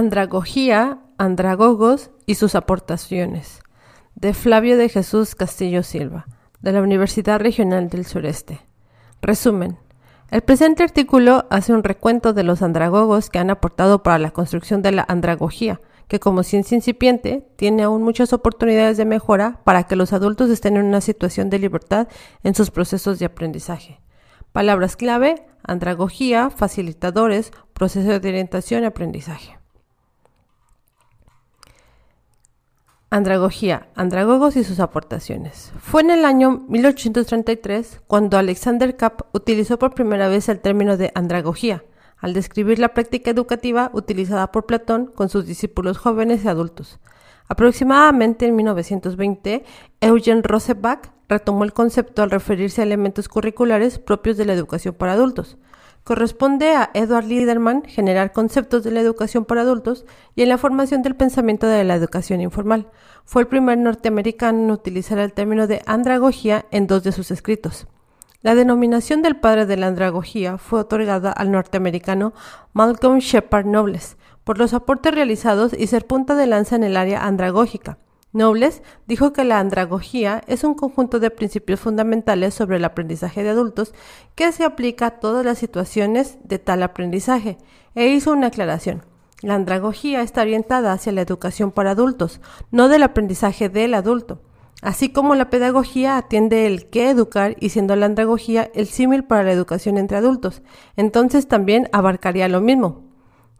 Andragogía, andragogos y sus aportaciones. De Flavio de Jesús Castillo Silva, de la Universidad Regional del Sureste. Resumen. El presente artículo hace un recuento de los andragogos que han aportado para la construcción de la andragogía, que como ciencia incipiente tiene aún muchas oportunidades de mejora para que los adultos estén en una situación de libertad en sus procesos de aprendizaje. Palabras clave, andragogía, facilitadores, proceso de orientación y aprendizaje. Andragogía, andragogos y sus aportaciones. Fue en el año 1833 cuando Alexander Kapp utilizó por primera vez el término de andragogía, al describir la práctica educativa utilizada por Platón con sus discípulos jóvenes y adultos. Aproximadamente en 1920, Eugen Rosebach retomó el concepto al referirse a elementos curriculares propios de la educación para adultos. Corresponde a Edward Liederman generar conceptos de la educación para adultos y en la formación del pensamiento de la educación informal. Fue el primer norteamericano en utilizar el término de andragogía en dos de sus escritos. La denominación del padre de la andragogía fue otorgada al norteamericano Malcolm Shepard Nobles por los aportes realizados y ser punta de lanza en el área andragógica. Nobles dijo que la andragogía es un conjunto de principios fundamentales sobre el aprendizaje de adultos que se aplica a todas las situaciones de tal aprendizaje, e hizo una aclaración. La andragogía está orientada hacia la educación para adultos, no del aprendizaje del adulto. Así como la pedagogía atiende el qué educar y siendo la andragogía el símil para la educación entre adultos, entonces también abarcaría lo mismo.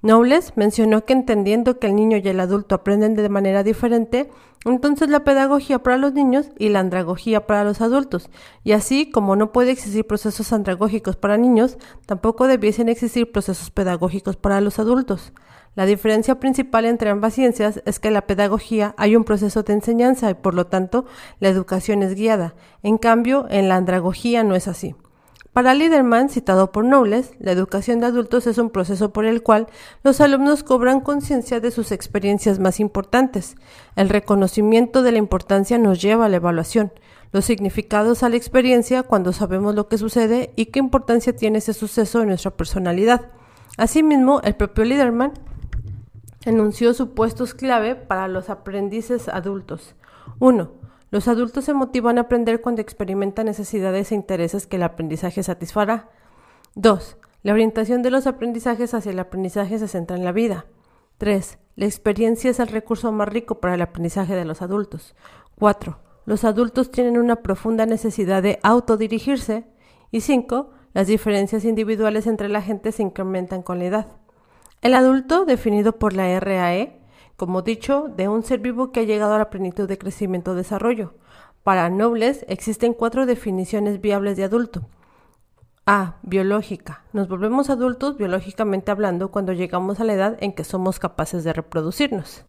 Nobles mencionó que entendiendo que el niño y el adulto aprenden de manera diferente, entonces la pedagogía para los niños y la andragogía para los adultos, y así como no puede existir procesos andragógicos para niños, tampoco debiesen existir procesos pedagógicos para los adultos. La diferencia principal entre ambas ciencias es que en la pedagogía hay un proceso de enseñanza y por lo tanto la educación es guiada. En cambio, en la andragogía no es así. Para Liederman, citado por Knowles, la educación de adultos es un proceso por el cual los alumnos cobran conciencia de sus experiencias más importantes. El reconocimiento de la importancia nos lleva a la evaluación, los significados a la experiencia cuando sabemos lo que sucede y qué importancia tiene ese suceso en nuestra personalidad. Asimismo, el propio Liederman enunció supuestos clave para los aprendices adultos. 1. Los adultos se motivan a aprender cuando experimentan necesidades e intereses que el aprendizaje satisfará. 2. La orientación de los aprendizajes hacia el aprendizaje se centra en la vida. 3. La experiencia es el recurso más rico para el aprendizaje de los adultos. 4. Los adultos tienen una profunda necesidad de autodirigirse. Y 5. Las diferencias individuales entre la gente se incrementan con la edad. El adulto, definido por la RAE, como dicho, de un ser vivo que ha llegado a la plenitud de crecimiento o desarrollo. Para Nobles existen cuatro definiciones viables de adulto. A. Biológica. Nos volvemos adultos biológicamente hablando cuando llegamos a la edad en que somos capaces de reproducirnos.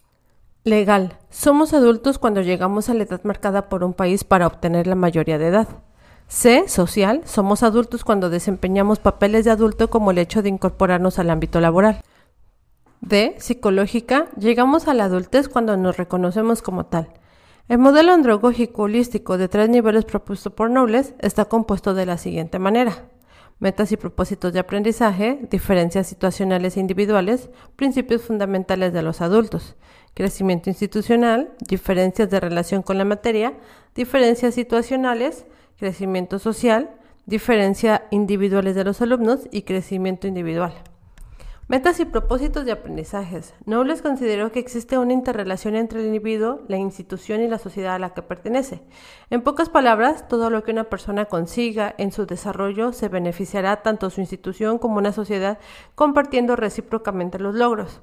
Legal. Somos adultos cuando llegamos a la edad marcada por un país para obtener la mayoría de edad. C. Social. Somos adultos cuando desempeñamos papeles de adulto como el hecho de incorporarnos al ámbito laboral. D. Psicológica. Llegamos a la adultez cuando nos reconocemos como tal. El modelo androgógico holístico de tres niveles propuesto por Nobles está compuesto de la siguiente manera. Metas y propósitos de aprendizaje, diferencias situacionales e individuales, principios fundamentales de los adultos, crecimiento institucional, diferencias de relación con la materia, diferencias situacionales, crecimiento social, diferencias individuales de los alumnos y crecimiento individual. Metas y propósitos de aprendizajes. Nobles consideró que existe una interrelación entre el individuo, la institución y la sociedad a la que pertenece. En pocas palabras, todo lo que una persona consiga en su desarrollo se beneficiará tanto su institución como una sociedad compartiendo recíprocamente los logros.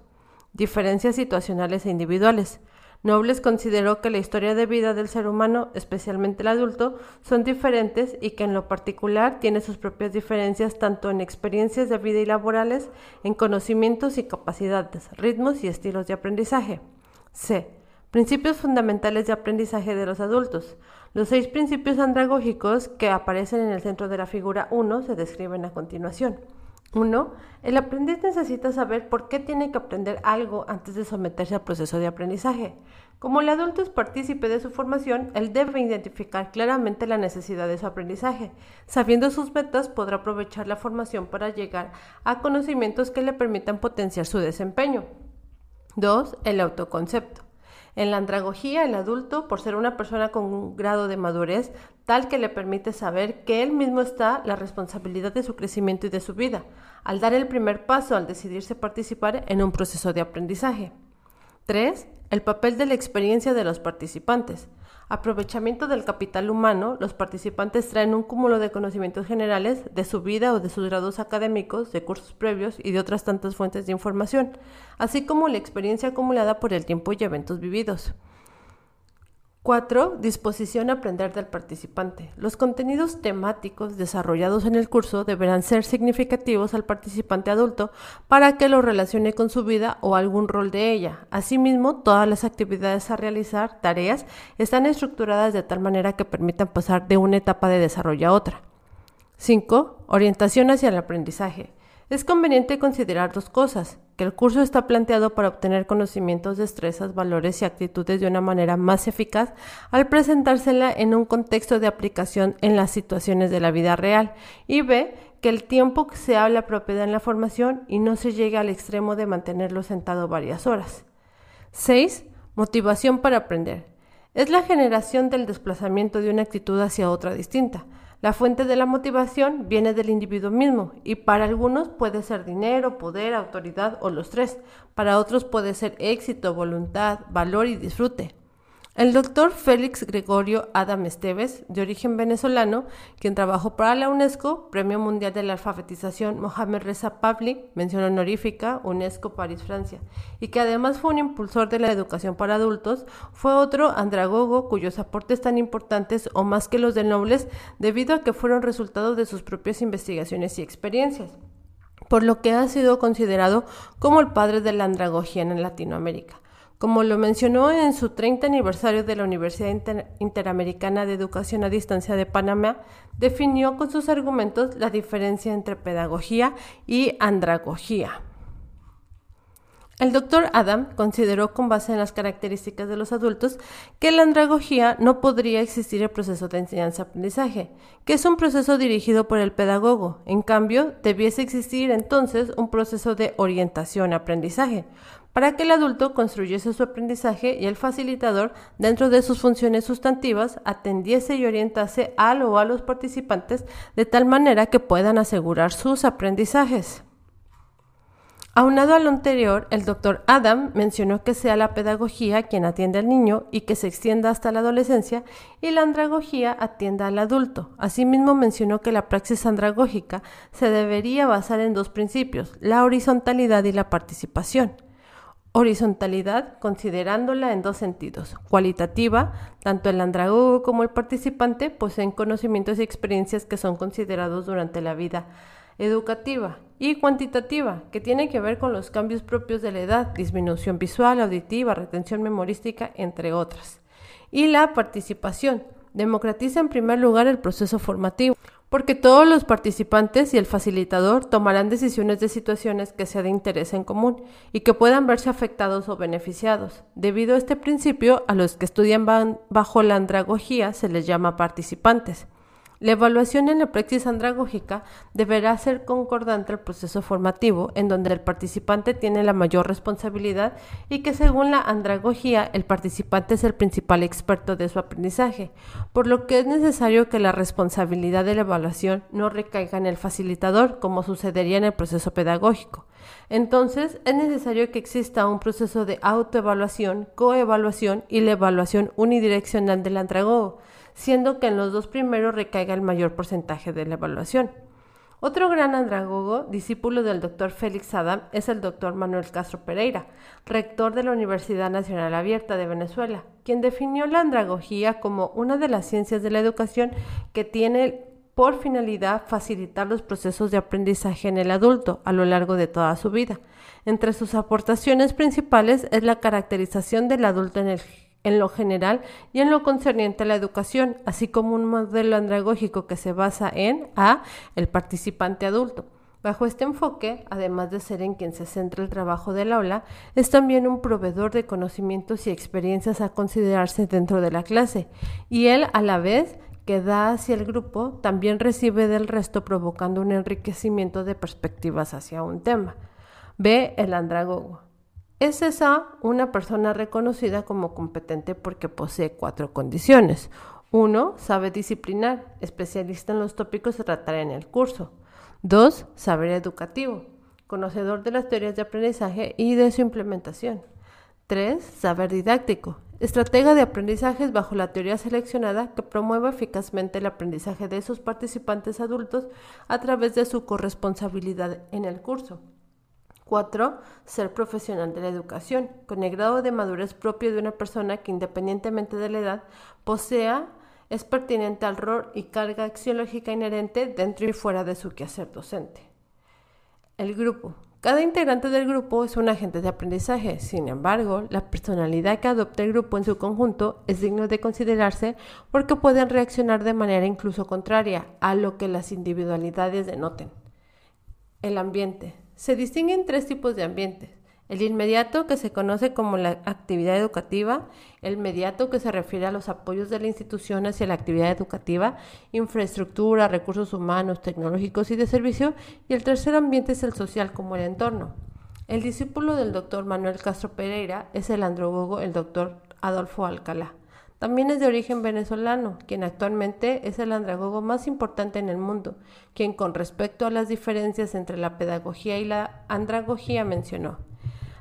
Diferencias situacionales e individuales. Nobles consideró que la historia de vida del ser humano, especialmente el adulto, son diferentes y que en lo particular tiene sus propias diferencias tanto en experiencias de vida y laborales, en conocimientos y capacidades, ritmos y estilos de aprendizaje. C. Principios fundamentales de aprendizaje de los adultos. Los seis principios andragógicos que aparecen en el centro de la figura 1 se describen a continuación. 1. El aprendiz necesita saber por qué tiene que aprender algo antes de someterse al proceso de aprendizaje. Como el adulto es partícipe de su formación, él debe identificar claramente la necesidad de su aprendizaje. Sabiendo sus metas, podrá aprovechar la formación para llegar a conocimientos que le permitan potenciar su desempeño. 2. El autoconcepto. En la andragogía, el adulto, por ser una persona con un grado de madurez tal que le permite saber que él mismo está la responsabilidad de su crecimiento y de su vida, al dar el primer paso al decidirse participar en un proceso de aprendizaje. 3. El papel de la experiencia de los participantes. Aprovechamiento del capital humano, los participantes traen un cúmulo de conocimientos generales de su vida o de sus grados académicos, de cursos previos y de otras tantas fuentes de información, así como la experiencia acumulada por el tiempo y eventos vividos. 4. Disposición a aprender del participante. Los contenidos temáticos desarrollados en el curso deberán ser significativos al participante adulto para que lo relacione con su vida o algún rol de ella. Asimismo, todas las actividades a realizar, tareas, están estructuradas de tal manera que permitan pasar de una etapa de desarrollo a otra. 5. Orientación hacia el aprendizaje. Es conveniente considerar dos cosas, que el curso está planteado para obtener conocimientos, destrezas, valores y actitudes de una manera más eficaz al presentársela en un contexto de aplicación en las situaciones de la vida real, y b, que el tiempo sea la propiedad en la formación y no se llegue al extremo de mantenerlo sentado varias horas. 6. Motivación para aprender. Es la generación del desplazamiento de una actitud hacia otra distinta. La fuente de la motivación viene del individuo mismo y para algunos puede ser dinero, poder, autoridad o los tres. Para otros puede ser éxito, voluntad, valor y disfrute. El doctor Félix Gregorio Adam Esteves, de origen venezolano, quien trabajó para la UNESCO, Premio Mundial de la Alfabetización Mohamed Reza Pavli, mención honorífica, UNESCO París, Francia, y que además fue un impulsor de la educación para adultos, fue otro andragogo cuyos aportes tan importantes o más que los del Nobles debido a que fueron resultado de sus propias investigaciones y experiencias por lo que ha sido considerado como el padre de la andragogía en Latinoamérica. Como lo mencionó en su 30 aniversario de la Universidad Interamericana de Educación a Distancia de Panamá, definió con sus argumentos la diferencia entre pedagogía y andragogía. El doctor Adam consideró con base en las características de los adultos que la andragogía no podría existir el proceso de enseñanza-aprendizaje, que es un proceso dirigido por el pedagogo. En cambio, debiese existir entonces un proceso de orientación-aprendizaje, para que el adulto construyese su aprendizaje y el facilitador, dentro de sus funciones sustantivas, atendiese y orientase al o a los participantes de tal manera que puedan asegurar sus aprendizajes. Aunado a lo anterior, el doctor Adam mencionó que sea la pedagogía quien atiende al niño y que se extienda hasta la adolescencia y la andragogía atienda al adulto. Asimismo mencionó que la praxis andragógica se debería basar en dos principios, la horizontalidad y la participación. Horizontalidad, considerándola en dos sentidos. Cualitativa, tanto el andragogo como el participante poseen conocimientos y experiencias que son considerados durante la vida educativa. Y cuantitativa, que tiene que ver con los cambios propios de la edad, disminución visual, auditiva, retención memorística, entre otras. Y la participación, democratiza en primer lugar el proceso formativo porque todos los participantes y el facilitador tomarán decisiones de situaciones que sea de interés en común y que puedan verse afectados o beneficiados. Debido a este principio, a los que estudian bajo la andragogía se les llama participantes. La evaluación en la praxis andragógica deberá ser concordante al proceso formativo, en donde el participante tiene la mayor responsabilidad y que según la andragogía el participante es el principal experto de su aprendizaje, por lo que es necesario que la responsabilidad de la evaluación no recaiga en el facilitador, como sucedería en el proceso pedagógico. Entonces, es necesario que exista un proceso de autoevaluación, coevaluación y la evaluación unidireccional del andragogo siendo que en los dos primeros recaiga el mayor porcentaje de la evaluación. Otro gran andragogo, discípulo del doctor Félix Adam, es el doctor Manuel Castro Pereira, rector de la Universidad Nacional Abierta de Venezuela, quien definió la andragogía como una de las ciencias de la educación que tiene por finalidad facilitar los procesos de aprendizaje en el adulto a lo largo de toda su vida. Entre sus aportaciones principales es la caracterización del adulto en el en lo general y en lo concerniente a la educación, así como un modelo andragógico que se basa en A, el participante adulto. Bajo este enfoque, además de ser en quien se centra el trabajo del aula, es también un proveedor de conocimientos y experiencias a considerarse dentro de la clase, y él a la vez que da hacia el grupo, también recibe del resto provocando un enriquecimiento de perspectivas hacia un tema. B. El andragogo. Es esa una persona reconocida como competente porque posee cuatro condiciones. Uno, Sabe disciplinar, especialista en los tópicos a tratar en el curso. Dos, Saber educativo, conocedor de las teorías de aprendizaje y de su implementación. 3. Saber didáctico. Estratega de aprendizajes bajo la teoría seleccionada que promueva eficazmente el aprendizaje de sus participantes adultos a través de su corresponsabilidad en el curso. 4. Ser profesional de la educación, con el grado de madurez propio de una persona que independientemente de la edad posea, es pertinente al rol y carga axiológica inherente dentro y fuera de su quehacer docente. El grupo. Cada integrante del grupo es un agente de aprendizaje, sin embargo, la personalidad que adopta el grupo en su conjunto es digno de considerarse porque pueden reaccionar de manera incluso contraria a lo que las individualidades denoten. El ambiente. Se distinguen tres tipos de ambientes. El inmediato, que se conoce como la actividad educativa, el mediato, que se refiere a los apoyos de la institución hacia la actividad educativa, infraestructura, recursos humanos, tecnológicos y de servicio, y el tercer ambiente es el social, como el entorno. El discípulo del doctor Manuel Castro Pereira es el androgogo, el doctor Adolfo Alcalá. También es de origen venezolano, quien actualmente es el andragogo más importante en el mundo, quien con respecto a las diferencias entre la pedagogía y la andragogía mencionó.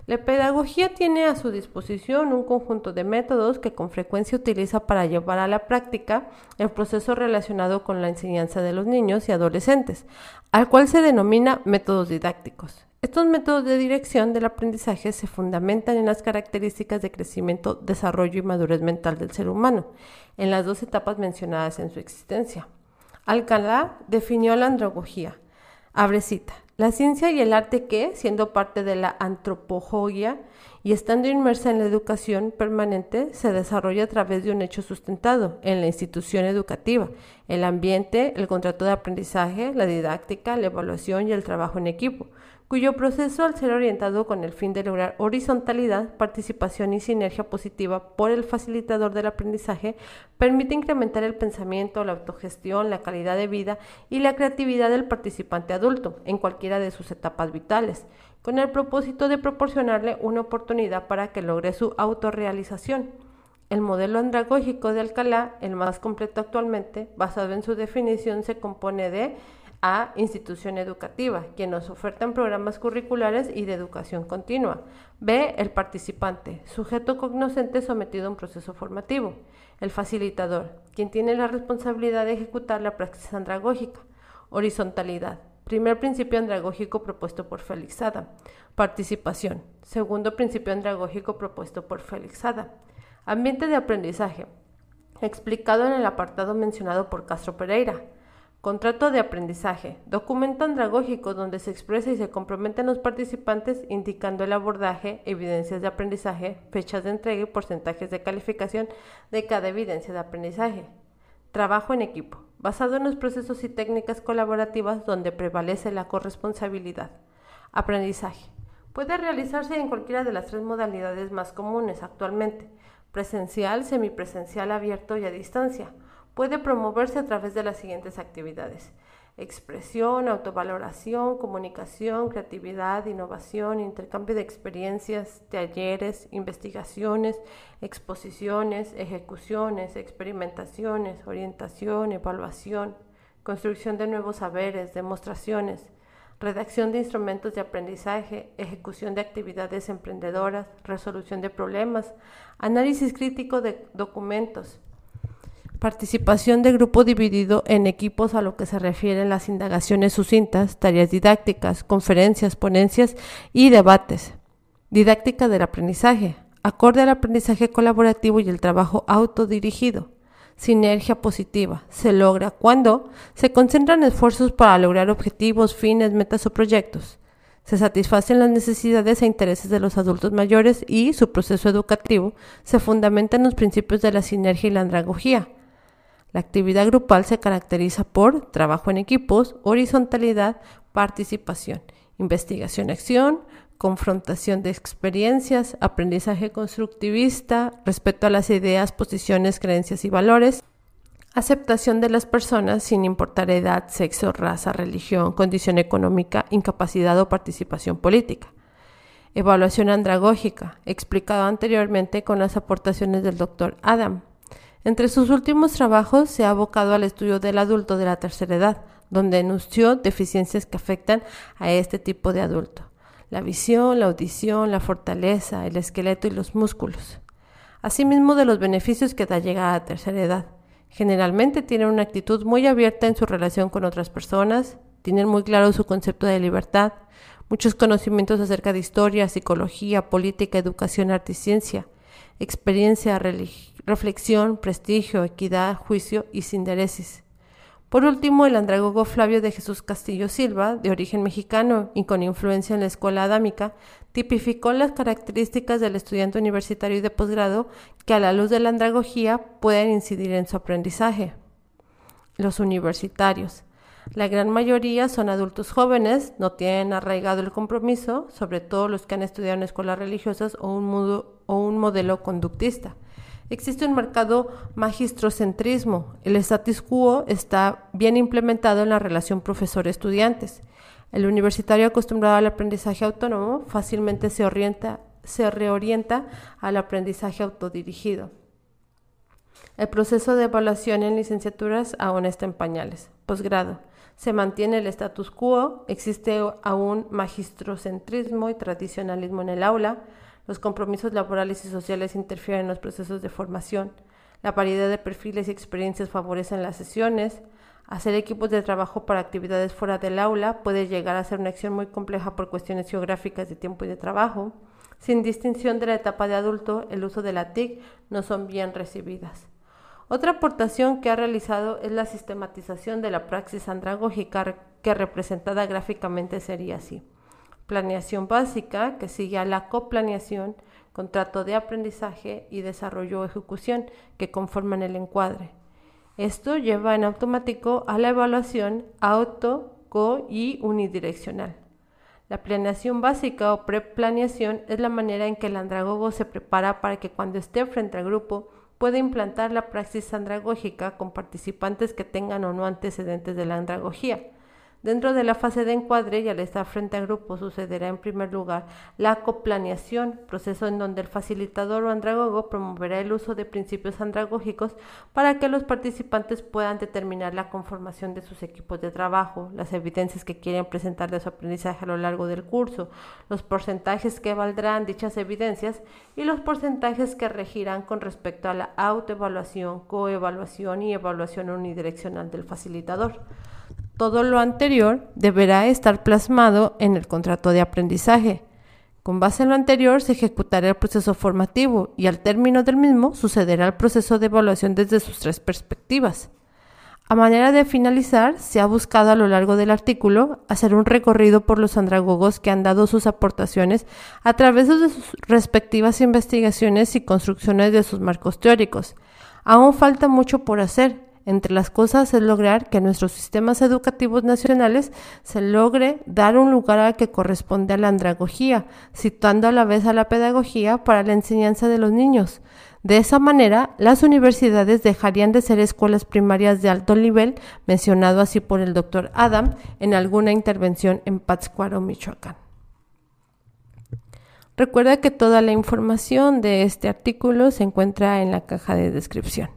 La pedagogía tiene a su disposición un conjunto de métodos que con frecuencia utiliza para llevar a la práctica el proceso relacionado con la enseñanza de los niños y adolescentes, al cual se denomina métodos didácticos. Estos métodos de dirección del aprendizaje se fundamentan en las características de crecimiento, desarrollo y madurez mental del ser humano, en las dos etapas mencionadas en su existencia. Alcalá definió la andragogía. Abre cita. La ciencia y el arte que, siendo parte de la antropogogia y estando inmersa en la educación permanente, se desarrolla a través de un hecho sustentado en la institución educativa, el ambiente, el contrato de aprendizaje, la didáctica, la evaluación y el trabajo en equipo, cuyo proceso, al ser orientado con el fin de lograr horizontalidad, participación y sinergia positiva por el facilitador del aprendizaje, permite incrementar el pensamiento, la autogestión, la calidad de vida y la creatividad del participante adulto en cualquiera de sus etapas vitales, con el propósito de proporcionarle una oportunidad para que logre su autorrealización. El modelo andragógico de Alcalá, el más completo actualmente, basado en su definición, se compone de a institución educativa, quien nos ofertan programas curriculares y de educación continua. B, el participante, sujeto cognoscente sometido a un proceso formativo. El facilitador, quien tiene la responsabilidad de ejecutar la praxis andragógica. Horizontalidad, primer principio andragógico propuesto por Félix Ada. Participación, segundo principio andragógico propuesto por Félix Ada. Ambiente de aprendizaje, explicado en el apartado mencionado por Castro Pereira. Contrato de aprendizaje. Documento andragógico donde se expresa y se comprometen los participantes indicando el abordaje, evidencias de aprendizaje, fechas de entrega y porcentajes de calificación de cada evidencia de aprendizaje. Trabajo en equipo. Basado en los procesos y técnicas colaborativas donde prevalece la corresponsabilidad. Aprendizaje. Puede realizarse en cualquiera de las tres modalidades más comunes actualmente. Presencial, semipresencial, abierto y a distancia puede promoverse a través de las siguientes actividades. Expresión, autovaloración, comunicación, creatividad, innovación, intercambio de experiencias, talleres, investigaciones, exposiciones, ejecuciones, experimentaciones, orientación, evaluación, construcción de nuevos saberes, demostraciones, redacción de instrumentos de aprendizaje, ejecución de actividades emprendedoras, resolución de problemas, análisis crítico de documentos, Participación de grupo dividido en equipos a lo que se refieren las indagaciones sucintas, tareas didácticas, conferencias, ponencias y debates. Didáctica del aprendizaje, acorde al aprendizaje colaborativo y el trabajo autodirigido. Sinergia positiva. Se logra cuando se concentran esfuerzos para lograr objetivos, fines, metas o proyectos. Se satisfacen las necesidades e intereses de los adultos mayores y su proceso educativo se fundamenta en los principios de la sinergia y la andragogía la actividad grupal se caracteriza por trabajo en equipos, horizontalidad, participación, investigación-acción, confrontación de experiencias, aprendizaje constructivista, respeto a las ideas, posiciones, creencias y valores, aceptación de las personas sin importar edad, sexo, raza, religión, condición económica, incapacidad o participación política. Evaluación andragógica, explicado anteriormente con las aportaciones del Dr. Adam. Entre sus últimos trabajos se ha abocado al estudio del adulto de la tercera edad, donde denunció deficiencias que afectan a este tipo de adulto. La visión, la audición, la fortaleza, el esqueleto y los músculos. Asimismo de los beneficios que da llegar a tercera edad. Generalmente tienen una actitud muy abierta en su relación con otras personas, tienen muy claro su concepto de libertad, muchos conocimientos acerca de historia, psicología, política, educación, arte y ciencia, experiencia, reflexión, prestigio, equidad, juicio y sinderesis. Por último, el andragogo Flavio de Jesús Castillo Silva, de origen mexicano y con influencia en la escuela adámica, tipificó las características del estudiante universitario y de posgrado que a la luz de la andragogía pueden incidir en su aprendizaje. Los universitarios. La gran mayoría son adultos jóvenes, no tienen arraigado el compromiso, sobre todo los que han estudiado en escuelas religiosas o un, o un modelo conductista. Existe un marcado magistrocentrismo. El status quo está bien implementado en la relación profesor-estudiantes. El universitario acostumbrado al aprendizaje autónomo fácilmente se, orienta, se reorienta al aprendizaje autodirigido. El proceso de evaluación en licenciaturas aún está en pañales. Posgrado se mantiene el status quo, existe aún magistrocentrismo y tradicionalismo en el aula, los compromisos laborales y sociales interfieren en los procesos de formación, la variedad de perfiles y experiencias favorecen las sesiones, hacer equipos de trabajo para actividades fuera del aula puede llegar a ser una acción muy compleja por cuestiones geográficas de tiempo y de trabajo, sin distinción de la etapa de adulto, el uso de la TIC no son bien recibidas. Otra aportación que ha realizado es la sistematización de la praxis andragógica que representada gráficamente sería así. Planeación básica que sigue a la coplaneación, contrato de aprendizaje y desarrollo o ejecución que conforman el encuadre. Esto lleva en automático a la evaluación auto, co y unidireccional. La planeación básica o preplaneación es la manera en que el andragogo se prepara para que cuando esté frente al grupo puede implantar la praxis andragógica con participantes que tengan o no antecedentes de la andragogía. Dentro de la fase de encuadre y al estar frente al grupo sucederá en primer lugar la coplaneación, proceso en donde el facilitador o andragogo promoverá el uso de principios andragógicos para que los participantes puedan determinar la conformación de sus equipos de trabajo, las evidencias que quieren presentar de su aprendizaje a lo largo del curso, los porcentajes que valdrán dichas evidencias y los porcentajes que regirán con respecto a la autoevaluación, coevaluación y evaluación unidireccional del facilitador. Todo lo anterior deberá estar plasmado en el contrato de aprendizaje. Con base en lo anterior se ejecutará el proceso formativo y al término del mismo sucederá el proceso de evaluación desde sus tres perspectivas. A manera de finalizar, se ha buscado a lo largo del artículo hacer un recorrido por los andragogos que han dado sus aportaciones a través de sus respectivas investigaciones y construcciones de sus marcos teóricos. Aún falta mucho por hacer, entre las cosas es lograr que nuestros sistemas educativos nacionales se logre dar un lugar al que corresponde a la andragogía, situando a la vez a la pedagogía para la enseñanza de los niños. De esa manera, las universidades dejarían de ser escuelas primarias de alto nivel, mencionado así por el doctor Adam en alguna intervención en Pátzcuaro, Michoacán. Recuerda que toda la información de este artículo se encuentra en la caja de descripción.